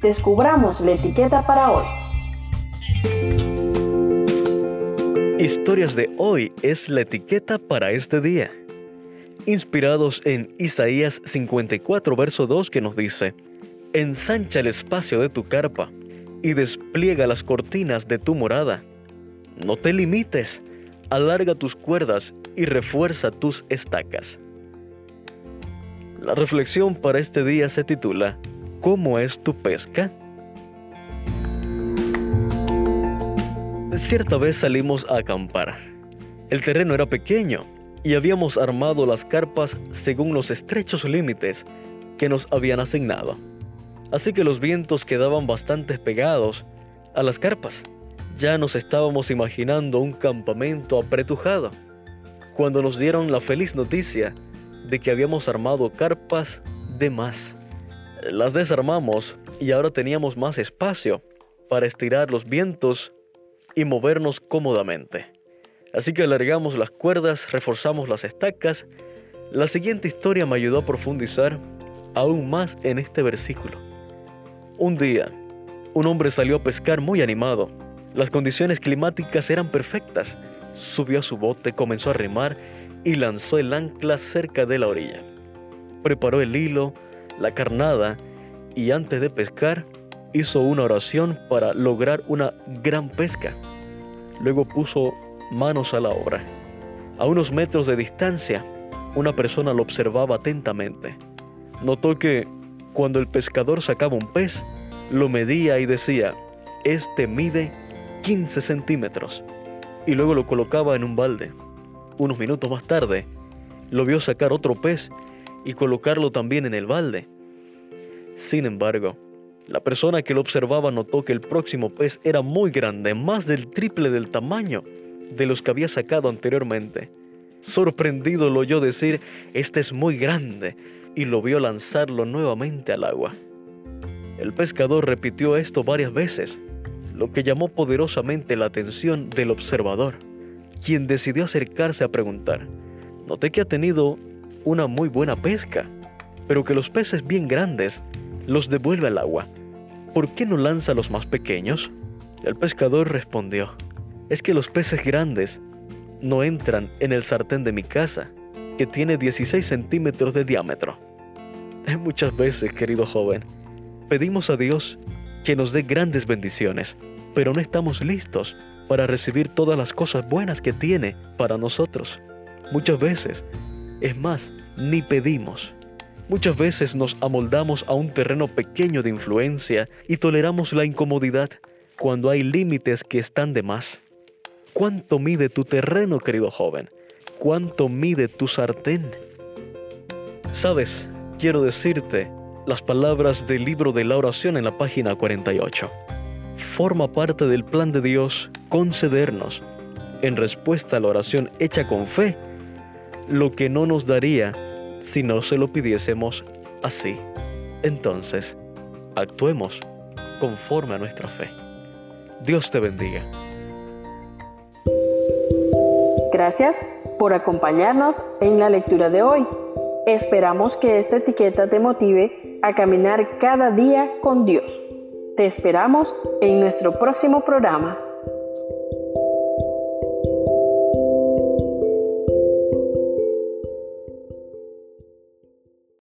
descubramos la etiqueta para hoy. Historias de hoy es la etiqueta para este día. Inspirados en Isaías 54, verso 2 que nos dice, Ensancha el espacio de tu carpa y despliega las cortinas de tu morada. No te limites, alarga tus cuerdas y refuerza tus estacas. La reflexión para este día se titula ¿Cómo es tu pesca? Cierta vez salimos a acampar. El terreno era pequeño y habíamos armado las carpas según los estrechos límites que nos habían asignado. Así que los vientos quedaban bastante pegados a las carpas. Ya nos estábamos imaginando un campamento apretujado cuando nos dieron la feliz noticia de que habíamos armado carpas de más. Las desarmamos y ahora teníamos más espacio para estirar los vientos y movernos cómodamente. Así que alargamos las cuerdas, reforzamos las estacas. La siguiente historia me ayudó a profundizar aún más en este versículo. Un día, un hombre salió a pescar muy animado. Las condiciones climáticas eran perfectas. Subió a su bote, comenzó a remar y lanzó el ancla cerca de la orilla. Preparó el hilo, la carnada y antes de pescar hizo una oración para lograr una gran pesca. Luego puso manos a la obra. A unos metros de distancia, una persona lo observaba atentamente. Notó que cuando el pescador sacaba un pez, lo medía y decía, este mide 15 centímetros, y luego lo colocaba en un balde. Unos minutos más tarde, lo vio sacar otro pez y colocarlo también en el balde. Sin embargo, la persona que lo observaba notó que el próximo pez era muy grande, más del triple del tamaño de los que había sacado anteriormente. Sorprendido lo oyó decir, este es muy grande, y lo vio lanzarlo nuevamente al agua. El pescador repitió esto varias veces, lo que llamó poderosamente la atención del observador, quien decidió acercarse a preguntar. Noté que ha tenido una muy buena pesca, pero que los peces bien grandes los devuelve al agua. ¿Por qué no lanza los más pequeños? El pescador respondió, es que los peces grandes no entran en el sartén de mi casa, que tiene 16 centímetros de diámetro. Muchas veces, querido joven, pedimos a Dios que nos dé grandes bendiciones, pero no estamos listos para recibir todas las cosas buenas que tiene para nosotros. Muchas veces, es más, ni pedimos. Muchas veces nos amoldamos a un terreno pequeño de influencia y toleramos la incomodidad cuando hay límites que están de más. ¿Cuánto mide tu terreno, querido joven? ¿Cuánto mide tu sartén? Sabes, quiero decirte las palabras del libro de la oración en la página 48. Forma parte del plan de Dios concedernos, en respuesta a la oración hecha con fe, lo que no nos daría si no se lo pidiésemos así. Entonces, actuemos conforme a nuestra fe. Dios te bendiga. Gracias por acompañarnos en la lectura de hoy. Esperamos que esta etiqueta te motive a caminar cada día con Dios. Te esperamos en nuestro próximo programa.